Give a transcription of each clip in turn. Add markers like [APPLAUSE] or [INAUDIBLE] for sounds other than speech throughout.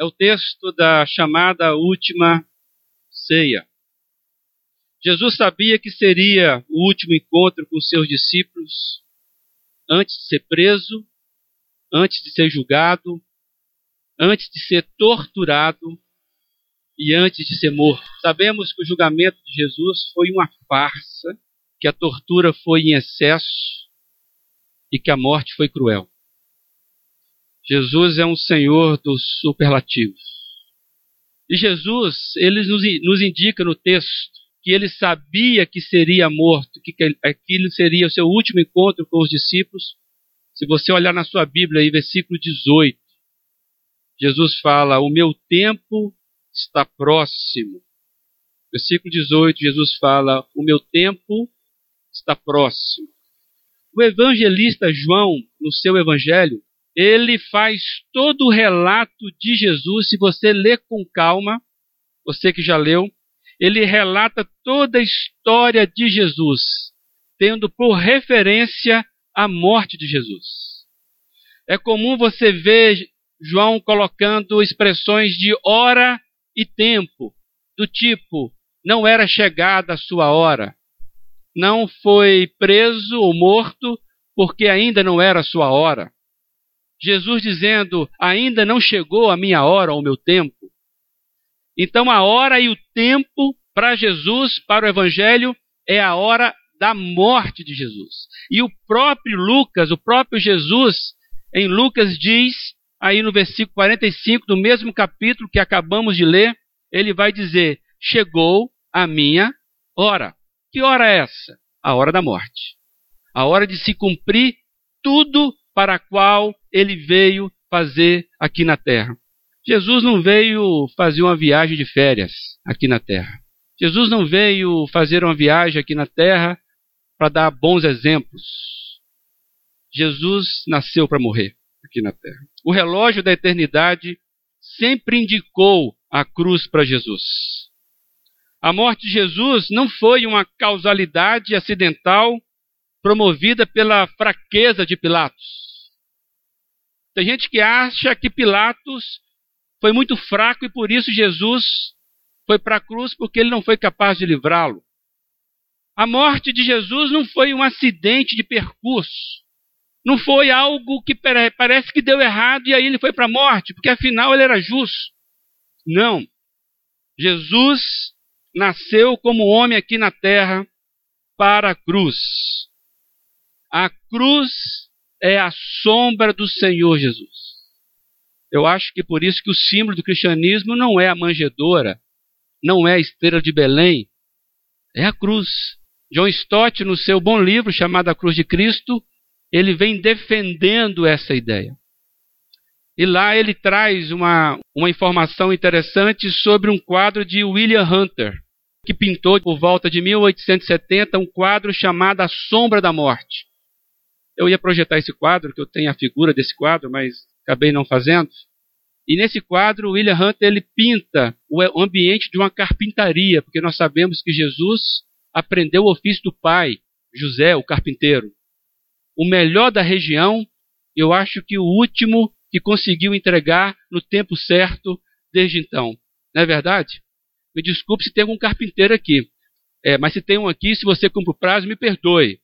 é o texto da chamada última ceia. Jesus sabia que seria o último encontro com seus discípulos antes de ser preso, antes de ser julgado, antes de ser torturado e antes de ser morto. Sabemos que o julgamento de Jesus foi uma farsa, que a tortura foi em excesso e que a morte foi cruel. Jesus é um Senhor dos superlativos. E Jesus, ele nos, nos indica no texto que ele sabia que seria morto, que aquilo seria o seu último encontro com os discípulos. Se você olhar na sua Bíblia, aí, versículo 18, Jesus fala: O meu tempo está próximo. Versículo 18, Jesus fala: O meu tempo está próximo. O evangelista João, no seu evangelho, ele faz todo o relato de Jesus. Se você ler com calma, você que já leu, ele relata toda a história de Jesus, tendo por referência a morte de Jesus. É comum você ver João colocando expressões de hora e tempo, do tipo: não era chegada a sua hora, não foi preso ou morto porque ainda não era a sua hora. Jesus dizendo: ainda não chegou a minha hora ou o meu tempo. Então, a hora e o tempo para Jesus, para o Evangelho, é a hora da morte de Jesus. E o próprio Lucas, o próprio Jesus, em Lucas diz, aí no versículo 45 do mesmo capítulo que acabamos de ler, ele vai dizer: Chegou a minha hora. Que hora é essa? A hora da morte. A hora de se cumprir tudo para a qual ele veio fazer aqui na terra. Jesus não veio fazer uma viagem de férias aqui na terra. Jesus não veio fazer uma viagem aqui na terra para dar bons exemplos. Jesus nasceu para morrer aqui na terra. O relógio da eternidade sempre indicou a cruz para Jesus. A morte de Jesus não foi uma causalidade acidental promovida pela fraqueza de Pilatos. Tem gente que acha que Pilatos foi muito fraco e por isso Jesus foi para a cruz porque ele não foi capaz de livrá-lo. A morte de Jesus não foi um acidente de percurso. Não foi algo que parece que deu errado e aí ele foi para a morte, porque afinal ele era justo. Não. Jesus nasceu como homem aqui na terra para a cruz. A cruz é a sombra do Senhor Jesus. Eu acho que por isso que o símbolo do cristianismo não é a manjedoura, não é a estrela de Belém, é a cruz. John Stott, no seu bom livro chamado A Cruz de Cristo, ele vem defendendo essa ideia. E lá ele traz uma, uma informação interessante sobre um quadro de William Hunter, que pintou por volta de 1870 um quadro chamado A Sombra da Morte. Eu ia projetar esse quadro, que eu tenho a figura desse quadro, mas acabei não fazendo. E nesse quadro, William Hunter ele pinta o ambiente de uma carpintaria, porque nós sabemos que Jesus aprendeu o ofício do pai, José, o carpinteiro. O melhor da região, eu acho que o último que conseguiu entregar no tempo certo desde então. Não é verdade? Me desculpe se tem algum carpinteiro aqui. É, mas se tem um aqui, se você cumpre o prazo, me perdoe.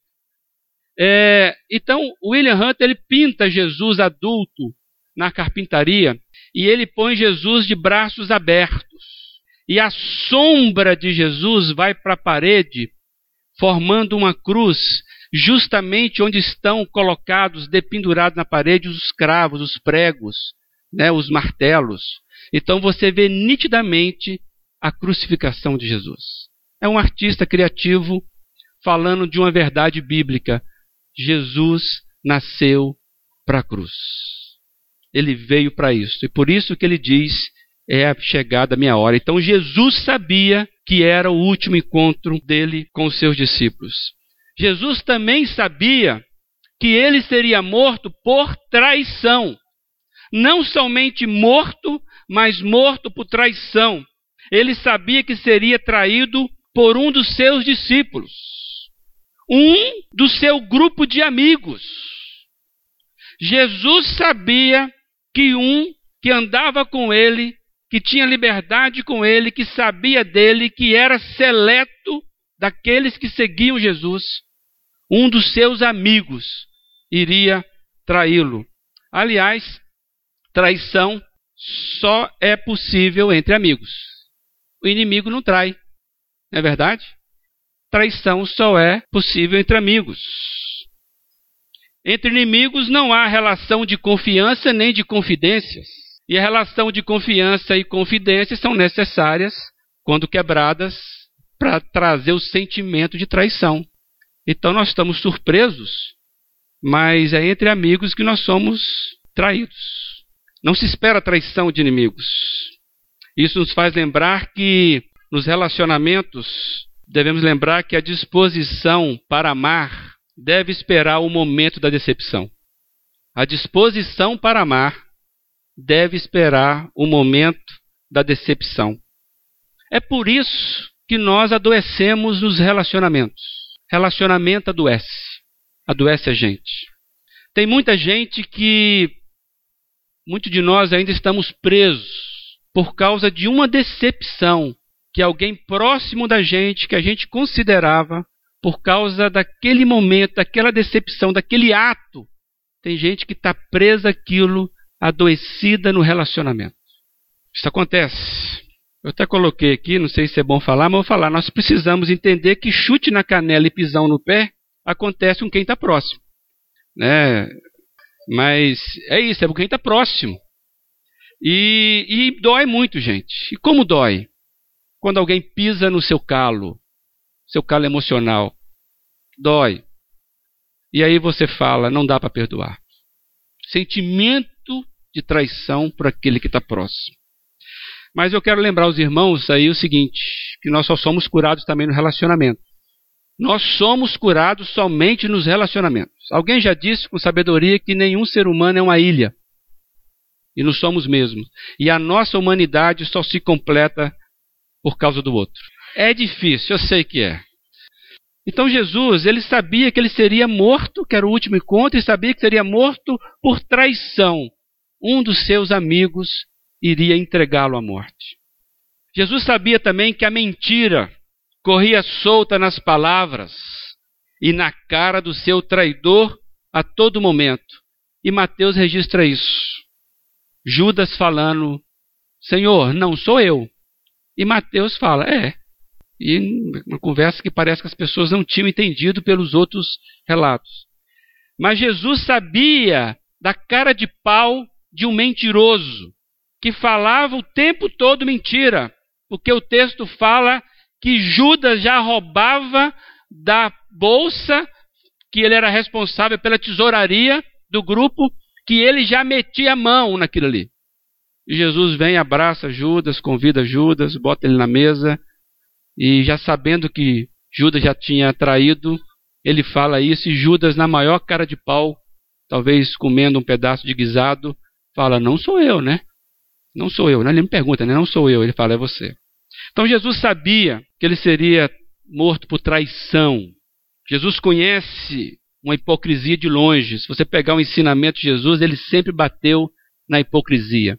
É, então, William Hunter ele pinta Jesus adulto na carpintaria e ele põe Jesus de braços abertos. E a sombra de Jesus vai para a parede, formando uma cruz, justamente onde estão colocados, dependurados na parede, os cravos, os pregos, né, os martelos. Então você vê nitidamente a crucificação de Jesus. É um artista criativo falando de uma verdade bíblica Jesus nasceu para a cruz. Ele veio para isso. E por isso que ele diz: é a chegada a minha hora. Então Jesus sabia que era o último encontro dele com os seus discípulos. Jesus também sabia que ele seria morto por traição. Não somente morto, mas morto por traição. Ele sabia que seria traído por um dos seus discípulos um do seu grupo de amigos. Jesus sabia que um que andava com ele, que tinha liberdade com ele, que sabia dele, que era seleto daqueles que seguiam Jesus, um dos seus amigos iria traí-lo. Aliás, traição só é possível entre amigos. O inimigo não trai, não é verdade? Traição só é possível entre amigos. Entre inimigos não há relação de confiança nem de confidências. E a relação de confiança e confidência são necessárias, quando quebradas, para trazer o sentimento de traição. Então nós estamos surpresos, mas é entre amigos que nós somos traídos. Não se espera traição de inimigos. Isso nos faz lembrar que nos relacionamentos devemos lembrar que a disposição para amar deve esperar o momento da decepção. A disposição para amar deve esperar o momento da decepção. É por isso que nós adoecemos nos relacionamentos. Relacionamento adoece. Adoece a gente. Tem muita gente que, muitos de nós ainda estamos presos por causa de uma decepção que alguém próximo da gente, que a gente considerava, por causa daquele momento, daquela decepção, daquele ato. Tem gente que está presa aquilo adoecida no relacionamento. Isso acontece. Eu até coloquei aqui, não sei se é bom falar, mas vou falar. Nós precisamos entender que chute na canela e pisão no pé acontece com quem está próximo. Né? Mas é isso, é com quem está próximo. E, e dói muito, gente. E como dói? Quando alguém pisa no seu calo, seu calo emocional. Dói. E aí você fala, não dá para perdoar. Sentimento de traição por aquele que está próximo. Mas eu quero lembrar os irmãos aí o seguinte: que nós só somos curados também no relacionamento. Nós somos curados somente nos relacionamentos. Alguém já disse com sabedoria que nenhum ser humano é uma ilha. E não somos mesmo. E a nossa humanidade só se completa por causa do outro. É difícil, eu sei que é. Então Jesus, ele sabia que ele seria morto, que era o último encontro, e sabia que seria morto por traição um dos seus amigos iria entregá-lo à morte. Jesus sabia também que a mentira corria solta nas palavras e na cara do seu traidor a todo momento. E Mateus registra isso. Judas falando: Senhor, não sou eu. E Mateus fala: É. E uma conversa que parece que as pessoas não tinham entendido pelos outros relatos. Mas Jesus sabia da cara de pau de um mentiroso que falava o tempo todo mentira, porque o texto fala que Judas já roubava da bolsa que ele era responsável pela tesouraria do grupo, que ele já metia a mão naquilo ali. E Jesus vem, abraça Judas, convida Judas, bota ele na mesa, e já sabendo que Judas já tinha traído, ele fala isso, e Judas, na maior cara de pau, talvez comendo um pedaço de guisado, fala: Não sou eu, né? Não sou eu. Ele me pergunta, né? Não sou eu. Ele fala: É você. Então Jesus sabia que ele seria morto por traição. Jesus conhece uma hipocrisia de longe. Se você pegar o ensinamento de Jesus, ele sempre bateu na hipocrisia.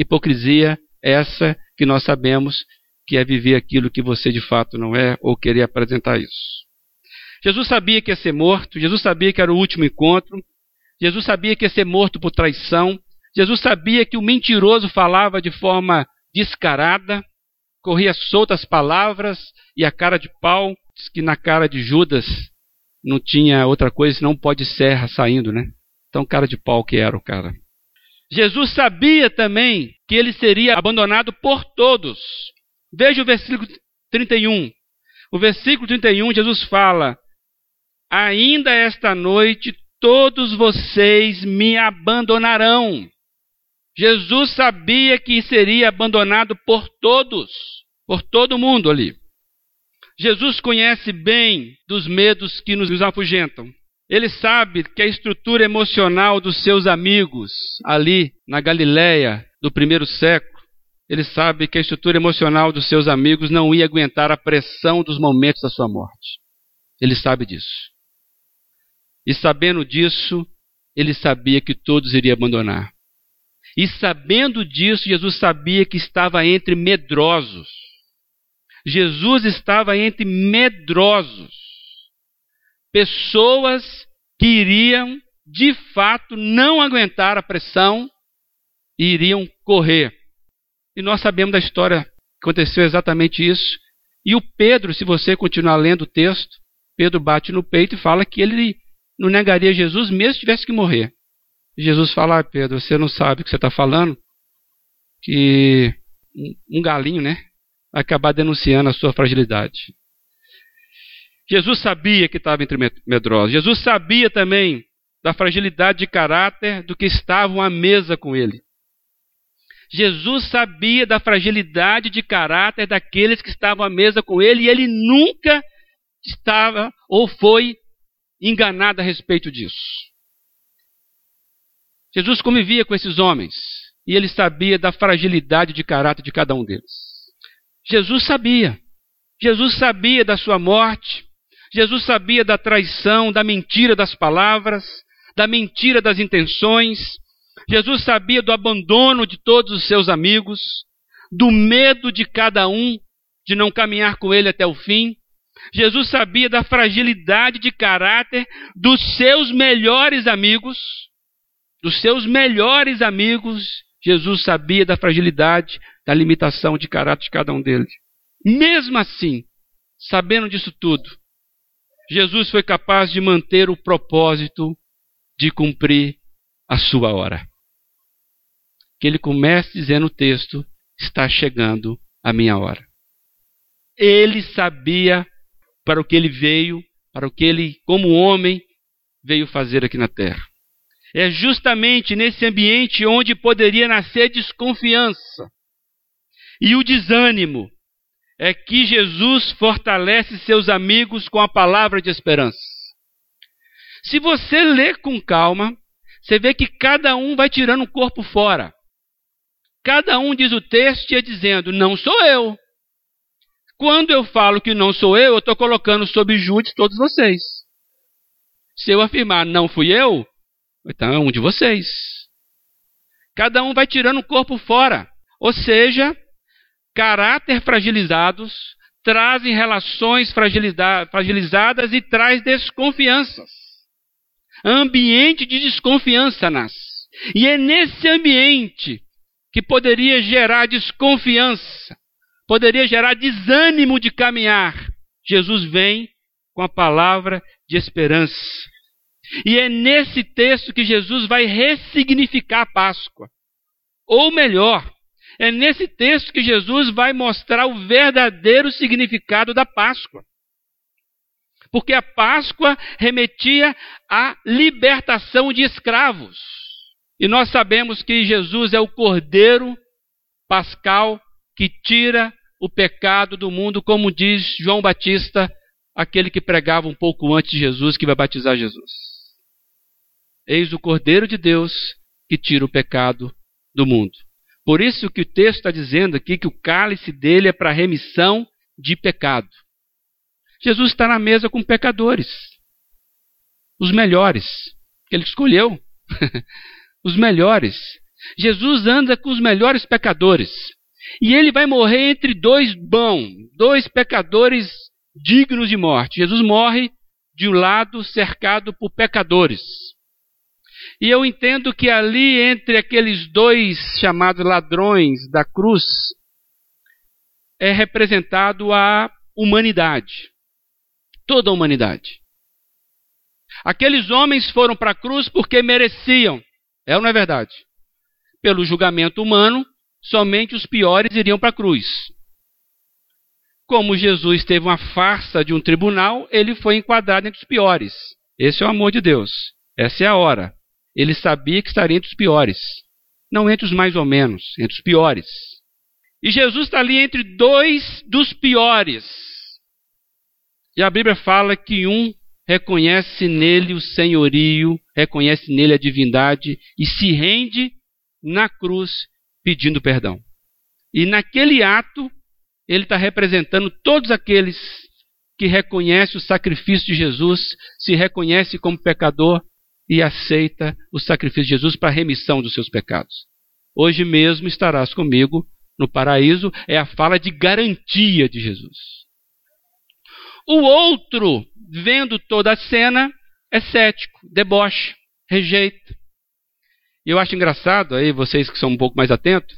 Hipocrisia é essa que nós sabemos que é viver aquilo que você de fato não é ou querer apresentar isso. Jesus sabia que ia ser morto, Jesus sabia que era o último encontro, Jesus sabia que ia ser morto por traição, Jesus sabia que o mentiroso falava de forma descarada, corria soltas palavras e a cara de pau, diz que na cara de Judas não tinha outra coisa senão pó de serra saindo, né? Então, cara de pau que era o cara. Jesus sabia também que ele seria abandonado por todos. Veja o versículo 31. O versículo 31, Jesus fala: Ainda esta noite todos vocês me abandonarão. Jesus sabia que seria abandonado por todos, por todo mundo ali. Jesus conhece bem dos medos que nos afugentam. Ele sabe que a estrutura emocional dos seus amigos ali na Galiléia do primeiro século, ele sabe que a estrutura emocional dos seus amigos não ia aguentar a pressão dos momentos da sua morte. Ele sabe disso. E sabendo disso, ele sabia que todos iriam abandonar. E sabendo disso, Jesus sabia que estava entre medrosos. Jesus estava entre medrosos. Pessoas que iriam, de fato, não aguentar a pressão e iriam correr. E nós sabemos da história que aconteceu exatamente isso. E o Pedro, se você continuar lendo o texto, Pedro bate no peito e fala que ele não negaria Jesus mesmo se tivesse que morrer. Jesus fala, ah, Pedro, você não sabe o que você está falando? Que um galinho, né? Vai acabar denunciando a sua fragilidade. Jesus sabia que estava entre medrosos. Jesus sabia também da fragilidade de caráter do que estavam à mesa com ele. Jesus sabia da fragilidade de caráter daqueles que estavam à mesa com ele e ele nunca estava ou foi enganado a respeito disso. Jesus convivia com esses homens e ele sabia da fragilidade de caráter de cada um deles. Jesus sabia. Jesus sabia da sua morte. Jesus sabia da traição, da mentira das palavras, da mentira das intenções. Jesus sabia do abandono de todos os seus amigos, do medo de cada um de não caminhar com ele até o fim. Jesus sabia da fragilidade de caráter dos seus melhores amigos, dos seus melhores amigos. Jesus sabia da fragilidade, da limitação de caráter de cada um deles. Mesmo assim, sabendo disso tudo, Jesus foi capaz de manter o propósito de cumprir a sua hora. Que ele comece dizendo o texto: está chegando a minha hora. Ele sabia para o que ele veio, para o que ele, como homem, veio fazer aqui na terra. É justamente nesse ambiente onde poderia nascer desconfiança e o desânimo é que Jesus fortalece seus amigos com a palavra de esperança. Se você ler com calma, você vê que cada um vai tirando o corpo fora. Cada um diz o texto e dizendo: Não sou eu. Quando eu falo que não sou eu, eu estou colocando sob júdice todos vocês. Se eu afirmar não fui eu, então é um de vocês. Cada um vai tirando o corpo fora. Ou seja, caráter fragilizados trazem relações fragilizadas e traz desconfianças. Ambiente de desconfiança nasce. E é nesse ambiente que poderia gerar desconfiança, poderia gerar desânimo de caminhar, Jesus vem com a palavra de esperança. E é nesse texto que Jesus vai ressignificar a Páscoa. Ou melhor, é nesse texto que Jesus vai mostrar o verdadeiro significado da Páscoa. Porque a Páscoa remetia à libertação de escravos. E nós sabemos que Jesus é o Cordeiro Pascal que tira o pecado do mundo, como diz João Batista, aquele que pregava um pouco antes de Jesus, que vai batizar Jesus. Eis o Cordeiro de Deus que tira o pecado do mundo. Por isso que o texto está dizendo aqui que o cálice dele é para remissão de pecado. Jesus está na mesa com pecadores, os melhores, que ele escolheu, [LAUGHS] os melhores. Jesus anda com os melhores pecadores. E ele vai morrer entre dois bons, dois pecadores dignos de morte. Jesus morre de um lado cercado por pecadores. E eu entendo que ali entre aqueles dois chamados ladrões da cruz é representado a humanidade. Toda a humanidade. Aqueles homens foram para a cruz porque mereciam. É ou não é verdade? Pelo julgamento humano, somente os piores iriam para a cruz. Como Jesus teve uma farsa de um tribunal, ele foi enquadrado entre os piores. Esse é o amor de Deus. Essa é a hora. Ele sabia que estaria entre os piores. Não entre os mais ou menos, entre os piores. E Jesus está ali entre dois dos piores. E a Bíblia fala que um reconhece nele o senhorio, reconhece nele a divindade e se rende na cruz pedindo perdão. E naquele ato, ele está representando todos aqueles que reconhecem o sacrifício de Jesus, se reconhece como pecador e aceita o sacrifício de Jesus para a remissão dos seus pecados. hoje mesmo estarás comigo no paraíso. É a fala de garantia de Jesus. O outro, vendo toda a cena, é cético, deboche, rejeita. E eu acho engraçado, aí vocês que são um pouco mais atentos,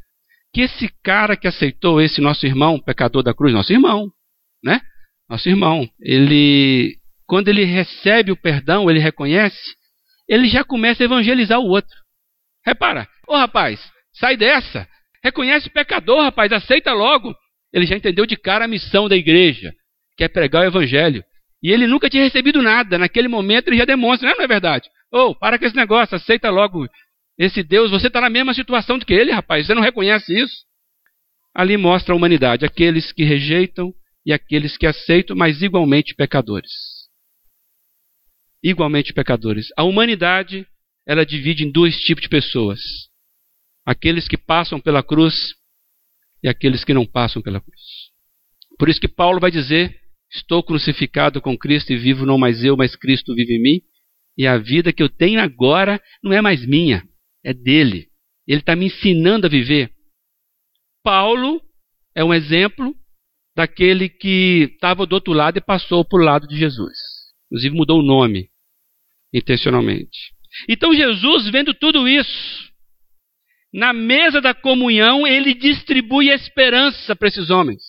que esse cara que aceitou esse nosso irmão, pecador da cruz, nosso irmão, né? Nosso irmão, ele, quando ele recebe o perdão, ele reconhece, ele já começa a evangelizar o outro. Repara, ô rapaz, sai dessa, reconhece o pecador, rapaz, aceita logo. Ele já entendeu de cara a missão da igreja, que é pregar o evangelho. E ele nunca tinha recebido nada. Naquele momento ele já demonstra, não é, não é verdade? Ô, oh, para com esse negócio, aceita logo esse Deus. Você está na mesma situação do que ele, rapaz. Você não reconhece isso? Ali mostra a humanidade, aqueles que rejeitam e aqueles que aceitam, mas igualmente pecadores. Igualmente pecadores. A humanidade, ela divide em dois tipos de pessoas: aqueles que passam pela cruz e aqueles que não passam pela cruz. Por isso que Paulo vai dizer Estou crucificado com Cristo e vivo não mais eu, mas Cristo vive em mim. E a vida que eu tenho agora não é mais minha, é dele. Ele está me ensinando a viver. Paulo é um exemplo daquele que estava do outro lado e passou para o lado de Jesus. Inclusive mudou o nome intencionalmente. Então Jesus, vendo tudo isso, na mesa da comunhão, ele distribui esperança para esses homens.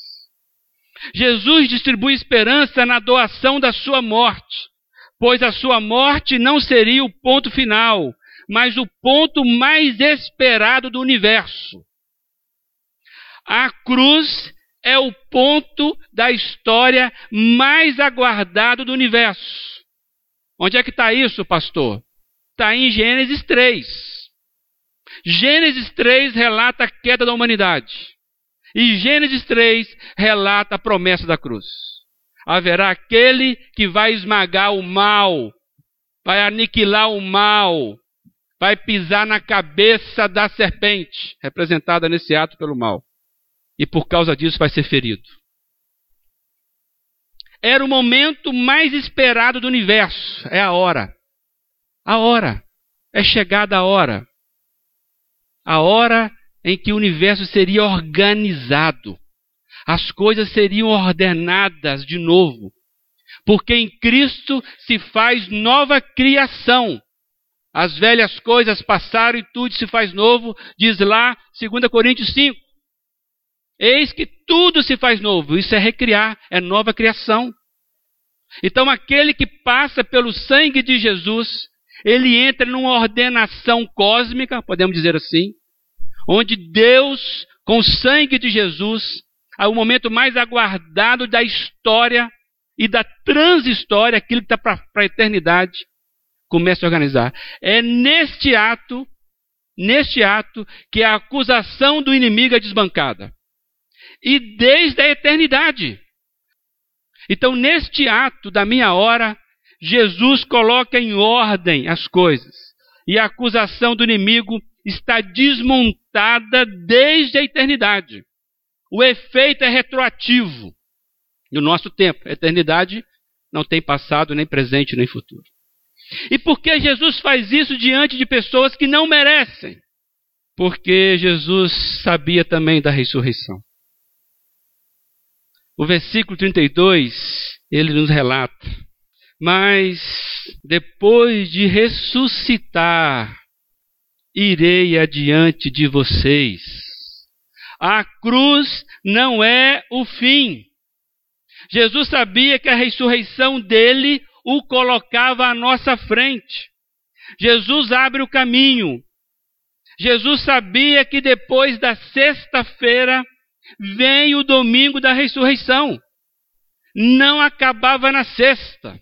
Jesus distribui esperança na doação da sua morte, pois a sua morte não seria o ponto final, mas o ponto mais esperado do universo. A cruz é o ponto da história mais aguardado do universo. Onde é que está isso, pastor? Está em Gênesis 3. Gênesis 3 relata a queda da humanidade. E Gênesis 3 relata a promessa da cruz. Haverá aquele que vai esmagar o mal, vai aniquilar o mal, vai pisar na cabeça da serpente, representada nesse ato pelo mal. E por causa disso vai ser ferido. Era o momento mais esperado do universo. É a hora. A hora. É chegada a hora. A hora em que o universo seria organizado, as coisas seriam ordenadas de novo, porque em Cristo se faz nova criação. As velhas coisas passaram e tudo se faz novo, diz lá 2 Coríntios 5. Eis que tudo se faz novo, isso é recriar, é nova criação. Então, aquele que passa pelo sangue de Jesus, ele entra numa ordenação cósmica, podemos dizer assim, onde Deus, com o sangue de Jesus, é o momento mais aguardado da história e da transhistória, aquilo que está para a eternidade, começa a organizar. É neste ato, neste ato, que a acusação do inimigo é desbancada. E desde a eternidade. Então, neste ato da minha hora, Jesus coloca em ordem as coisas. E a acusação do inimigo está desmontada desde a eternidade. O efeito é retroativo. No nosso tempo, a eternidade não tem passado, nem presente, nem futuro. E por que Jesus faz isso diante de pessoas que não merecem? Porque Jesus sabia também da ressurreição. O versículo 32, ele nos relata: Mas depois de ressuscitar, irei adiante de vocês. A cruz não é o fim. Jesus sabia que a ressurreição dele o colocava à nossa frente. Jesus abre o caminho. Jesus sabia que depois da sexta-feira vem o domingo da ressurreição. Não acabava na sexta.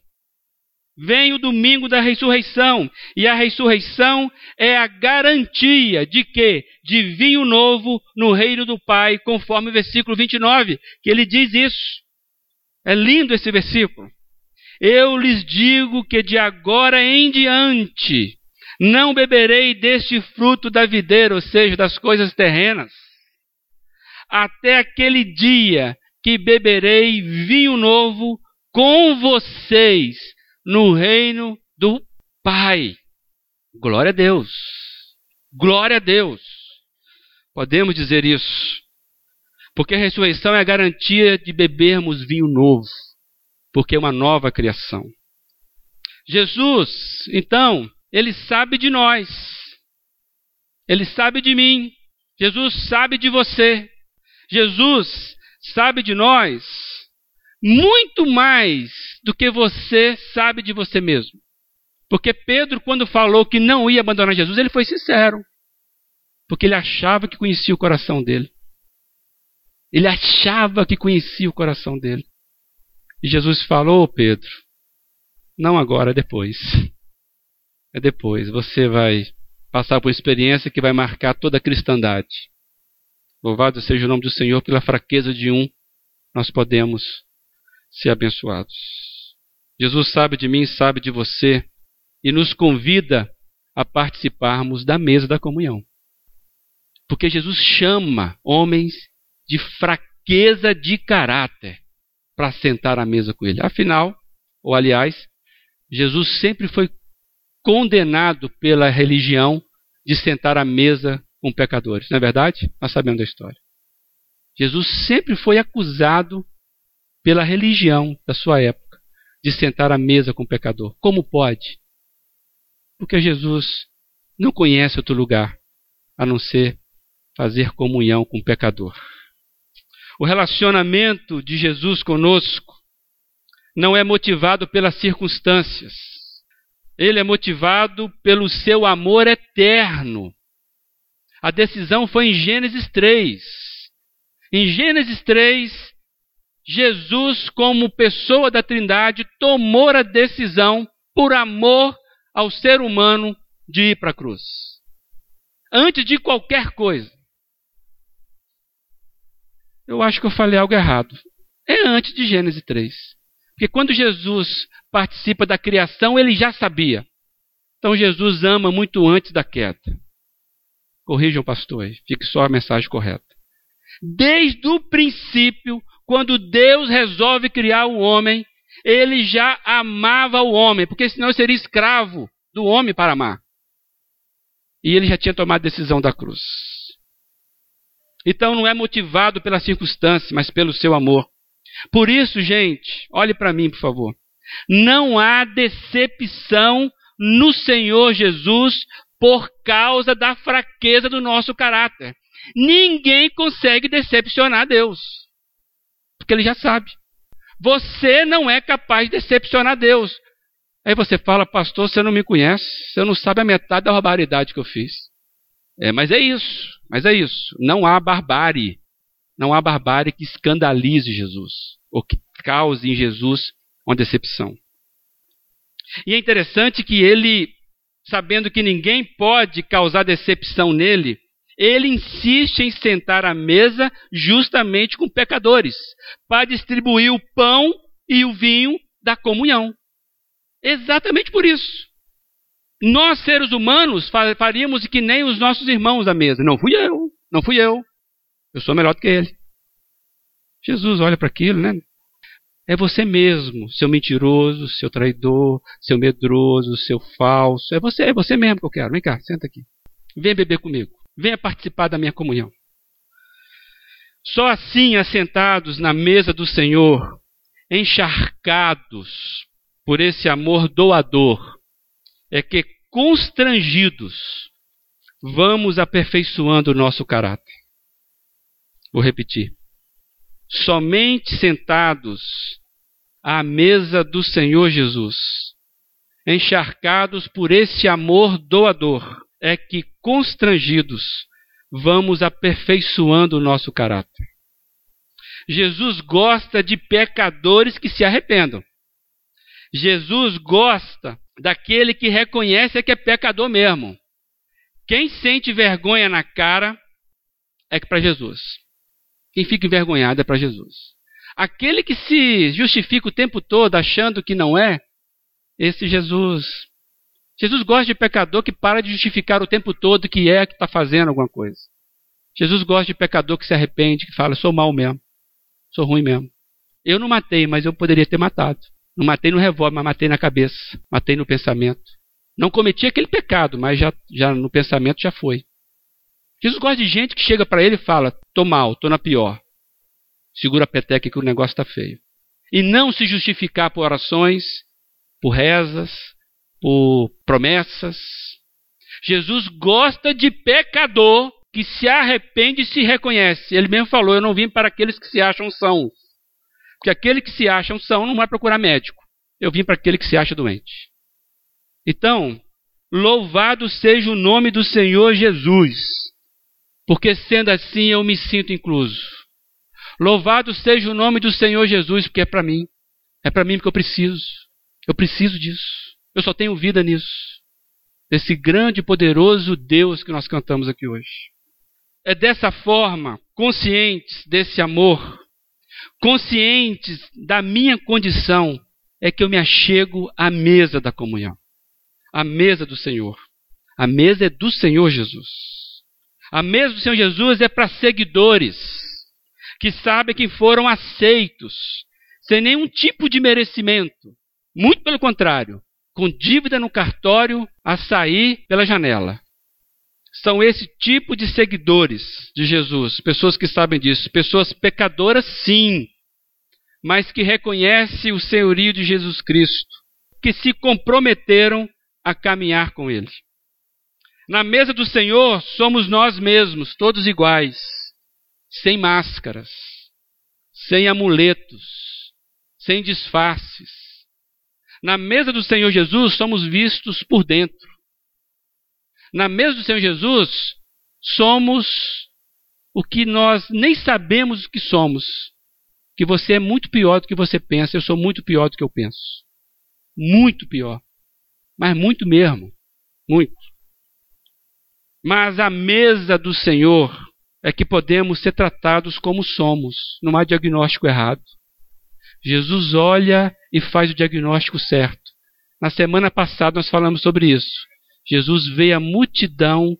Vem o domingo da ressurreição, e a ressurreição é a garantia de que? De vinho novo no reino do Pai, conforme o versículo 29, que ele diz isso. É lindo esse versículo. Eu lhes digo que de agora em diante não beberei deste fruto da videira, ou seja, das coisas terrenas, até aquele dia que beberei vinho novo com vocês no reino do Pai. Glória a Deus. Glória a Deus. Podemos dizer isso. Porque a ressurreição é a garantia de bebermos vinho novo, porque é uma nova criação. Jesus, então, ele sabe de nós. Ele sabe de mim. Jesus sabe de você. Jesus sabe de nós muito mais do que você sabe de você mesmo. Porque Pedro, quando falou que não ia abandonar Jesus, ele foi sincero. Porque ele achava que conhecia o coração dele. Ele achava que conhecia o coração dele. E Jesus falou, Pedro, não agora, é depois. É depois. Você vai passar por uma experiência que vai marcar toda a cristandade. Louvado seja o nome do Senhor, pela fraqueza de um, nós podemos ser abençoados. Jesus sabe de mim, sabe de você, e nos convida a participarmos da mesa da comunhão. Porque Jesus chama homens de fraqueza de caráter para sentar à mesa com ele. Afinal, ou aliás, Jesus sempre foi condenado pela religião de sentar à mesa com pecadores. Não é verdade? Nós sabemos da história. Jesus sempre foi acusado pela religião da sua época de sentar à mesa com o pecador. Como pode? Porque Jesus não conhece outro lugar a não ser fazer comunhão com o pecador. O relacionamento de Jesus conosco não é motivado pelas circunstâncias. Ele é motivado pelo seu amor eterno. A decisão foi em Gênesis 3. Em Gênesis 3, Jesus, como pessoa da Trindade, tomou a decisão, por amor ao ser humano, de ir para a cruz. Antes de qualquer coisa. Eu acho que eu falei algo errado. É antes de Gênesis 3. Porque quando Jesus participa da criação, ele já sabia. Então Jesus ama muito antes da queda. Corrijam, pastor, aí. fique só a mensagem correta. Desde o princípio, quando Deus resolve criar o homem, ele já amava o homem, porque senão seria escravo do homem para amar. E ele já tinha tomado a decisão da cruz. Então não é motivado pela circunstância, mas pelo seu amor. Por isso, gente, olhe para mim, por favor. Não há decepção no Senhor Jesus por causa da fraqueza do nosso caráter. Ninguém consegue decepcionar Deus. Porque ele já sabe. Você não é capaz de decepcionar Deus. Aí você fala, pastor, você não me conhece, você não sabe a metade da barbaridade que eu fiz. É, mas é isso. Mas é isso. Não há barbárie. Não há barbárie que escandalize Jesus ou que cause em Jesus uma decepção. E é interessante que ele, sabendo que ninguém pode causar decepção nele, ele insiste em sentar à mesa justamente com pecadores, para distribuir o pão e o vinho da comunhão. Exatamente por isso. Nós, seres humanos, faríamos que nem os nossos irmãos à mesa. Não fui eu, não fui eu. Eu sou melhor do que ele. Jesus olha para aquilo, né? É você mesmo, seu mentiroso, seu traidor, seu medroso, seu falso. É você, é você mesmo que eu quero. Vem cá, senta aqui. Venha beber comigo. Venha participar da minha comunhão. Só assim, assentados na mesa do Senhor, encharcados por esse amor doador, é que, constrangidos, vamos aperfeiçoando o nosso caráter. Vou repetir. Somente sentados à mesa do Senhor Jesus, encharcados por esse amor doador, é que, constrangidos, vamos aperfeiçoando o nosso caráter. Jesus gosta de pecadores que se arrependam. Jesus gosta daquele que reconhece que é pecador mesmo. Quem sente vergonha na cara é para Jesus. Quem fica envergonhado é para Jesus. Aquele que se justifica o tempo todo achando que não é, esse Jesus. Jesus gosta de pecador que para de justificar o tempo todo que é que está fazendo alguma coisa. Jesus gosta de pecador que se arrepende, que fala: sou mal mesmo, sou ruim mesmo. Eu não matei, mas eu poderia ter matado. Não matei no revólver, mas matei na cabeça, matei no pensamento. Não cometi aquele pecado, mas já, já no pensamento já foi. Jesus gosta de gente que chega para ele e fala: tô mal, tô na pior. Segura a peteca que o negócio está feio. E não se justificar por orações, por rezas, por promessas. Jesus gosta de pecador que se arrepende e se reconhece. Ele mesmo falou: Eu não vim para aqueles que se acham são. Porque aquele que se acham são não vai procurar médico. Eu vim para aquele que se acha doente. Então, louvado seja o nome do Senhor Jesus porque sendo assim eu me sinto incluso. Louvado seja o nome do Senhor Jesus, porque é para mim. É para mim porque eu preciso. Eu preciso disso. Eu só tenho vida nisso. Desse grande e poderoso Deus que nós cantamos aqui hoje. É dessa forma, conscientes desse amor, conscientes da minha condição, é que eu me achego à mesa da comunhão. À mesa do Senhor. A mesa é do Senhor Jesus. A mesa do Senhor Jesus é para seguidores que sabem que foram aceitos sem nenhum tipo de merecimento. Muito pelo contrário, com dívida no cartório a sair pela janela. São esse tipo de seguidores de Jesus, pessoas que sabem disso, pessoas pecadoras sim, mas que reconhecem o senhorio de Jesus Cristo, que se comprometeram a caminhar com ele. Na mesa do Senhor somos nós mesmos, todos iguais, sem máscaras, sem amuletos, sem disfarces. Na mesa do Senhor Jesus somos vistos por dentro. Na mesa do Senhor Jesus somos o que nós nem sabemos o que somos. Que você é muito pior do que você pensa, eu sou muito pior do que eu penso. Muito pior. Mas muito mesmo. Muito. Mas a mesa do Senhor é que podemos ser tratados como somos, não há diagnóstico errado. Jesus olha e faz o diagnóstico certo. Na semana passada nós falamos sobre isso. Jesus vê a multidão,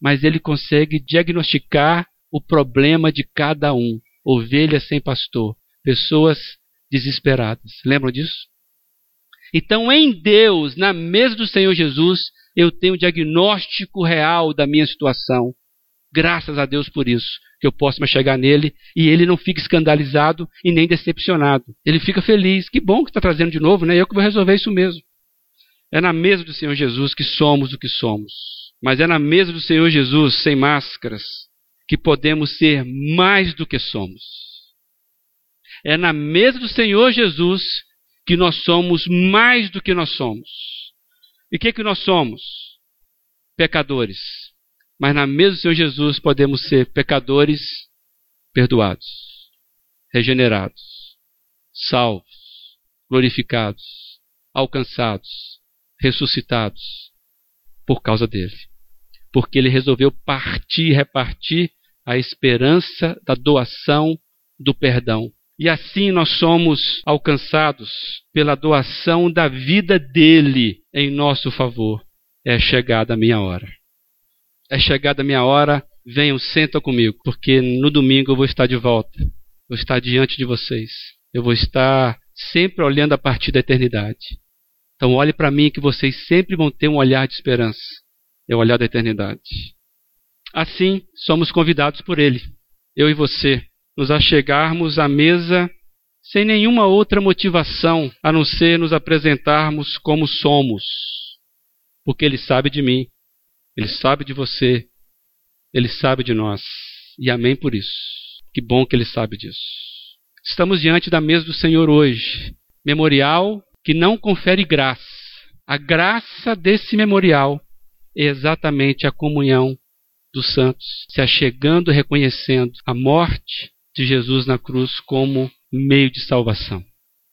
mas ele consegue diagnosticar o problema de cada um. Ovelhas sem pastor, pessoas desesperadas. Lembram disso? Então, em Deus, na mesa do Senhor Jesus, eu tenho um diagnóstico real da minha situação. Graças a Deus por isso, que eu posso me chegar nele e ele não fica escandalizado e nem decepcionado. Ele fica feliz. Que bom que está trazendo de novo, né? Eu que vou resolver isso mesmo. É na mesa do Senhor Jesus que somos o que somos. Mas é na mesa do Senhor Jesus, sem máscaras, que podemos ser mais do que somos. É na mesa do Senhor Jesus que nós somos mais do que nós somos. E o que, que nós somos? Pecadores. Mas na mesa do Senhor Jesus podemos ser pecadores perdoados, regenerados, salvos, glorificados, alcançados, ressuscitados por causa dele. Porque ele resolveu partir, repartir a esperança da doação do perdão e assim nós somos alcançados pela doação da vida dele em nosso favor. É chegada a minha hora. É chegada a minha hora, venham, sentam comigo, porque no domingo eu vou estar de volta. Vou estar diante de vocês. Eu vou estar sempre olhando a partir da eternidade. Então olhe para mim que vocês sempre vão ter um olhar de esperança. É o olhar da eternidade. Assim, somos convidados por ele, eu e você, nos achegarmos à mesa sem nenhuma outra motivação a não ser nos apresentarmos como somos. Porque Ele sabe de mim, Ele sabe de você, Ele sabe de nós. E amém por isso. Que bom que Ele sabe disso. Estamos diante da mesa do Senhor hoje, memorial que não confere graça. A graça desse memorial é exatamente a comunhão dos santos, se achegando, reconhecendo a morte, de Jesus na cruz como meio de salvação.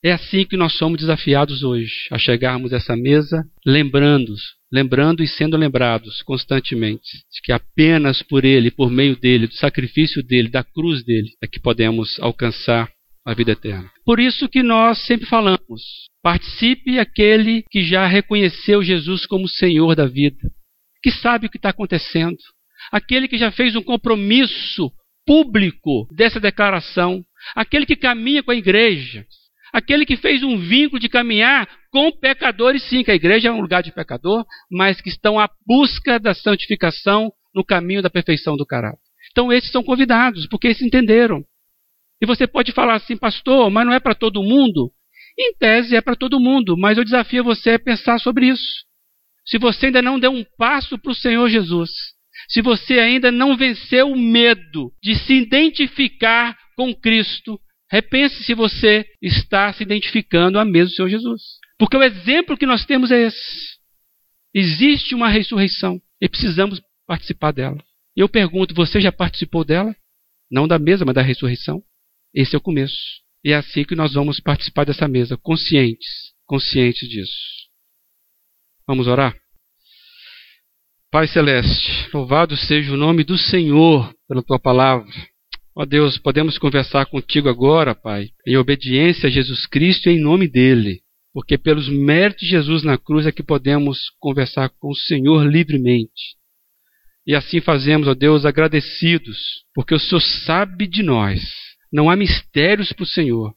É assim que nós somos desafiados hoje, a chegarmos a essa mesa, lembrando, lembrando e sendo lembrados constantemente de que apenas por Ele, por meio dele, do sacrifício dele, da cruz dele, é que podemos alcançar a vida eterna. Por isso que nós sempre falamos: participe aquele que já reconheceu Jesus como Senhor da vida, que sabe o que está acontecendo, aquele que já fez um compromisso público dessa declaração, aquele que caminha com a igreja, aquele que fez um vínculo de caminhar com pecadores, sim, que a igreja é um lugar de pecador, mas que estão à busca da santificação no caminho da perfeição do caráter. Então, esses são convidados, porque eles entenderam. E você pode falar assim, pastor, mas não é para todo mundo? Em tese é para todo mundo, mas eu desafio você a pensar sobre isso. Se você ainda não deu um passo para o Senhor Jesus, se você ainda não venceu o medo de se identificar com Cristo, repense se você está se identificando a mesmo Senhor Jesus. Porque o exemplo que nós temos é esse. Existe uma ressurreição e precisamos participar dela. Eu pergunto: você já participou dela? Não da mesa, mas da ressurreição? Esse é o começo. E é assim que nós vamos participar dessa mesa, conscientes, conscientes disso. Vamos orar? Pai Celeste, louvado seja o nome do Senhor pela tua palavra. Ó Deus, podemos conversar contigo agora, Pai, em obediência a Jesus Cristo e em nome dele, porque pelos méritos de Jesus na cruz é que podemos conversar com o Senhor livremente. E assim fazemos, ó Deus, agradecidos, porque o Senhor sabe de nós. Não há mistérios para o Senhor.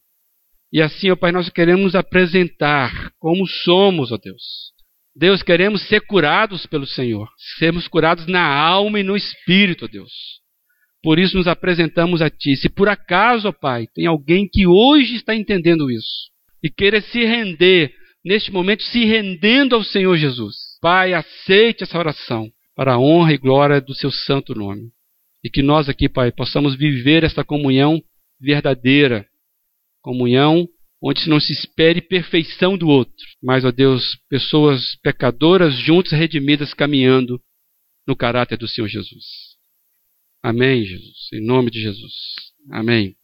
E assim, ó Pai, nós queremos apresentar como somos, ó Deus Deus, queremos ser curados pelo Senhor, sermos curados na alma e no espírito, Deus. Por isso nos apresentamos a Ti. Se por acaso, ó Pai, tem alguém que hoje está entendendo isso e queira se render, neste momento, se rendendo ao Senhor Jesus, Pai, aceite essa oração para a honra e glória do Seu santo nome. E que nós aqui, Pai, possamos viver essa comunhão verdadeira, comunhão onde não se espere perfeição do outro, mas, ó Deus, pessoas pecadoras juntas, redimidas, caminhando no caráter do Senhor Jesus. Amém, Jesus. Em nome de Jesus. Amém.